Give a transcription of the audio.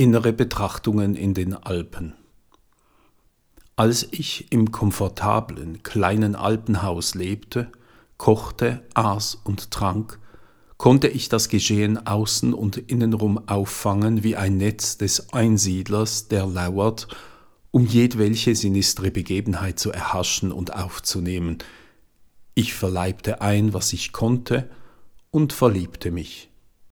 Innere Betrachtungen in den Alpen. Als ich im komfortablen kleinen Alpenhaus lebte, kochte, aß und trank, konnte ich das Geschehen außen und innenrum auffangen wie ein Netz des Einsiedlers, der lauert, um jedwelche sinistre Begebenheit zu erhaschen und aufzunehmen. Ich verleibte ein, was ich konnte, und verliebte mich.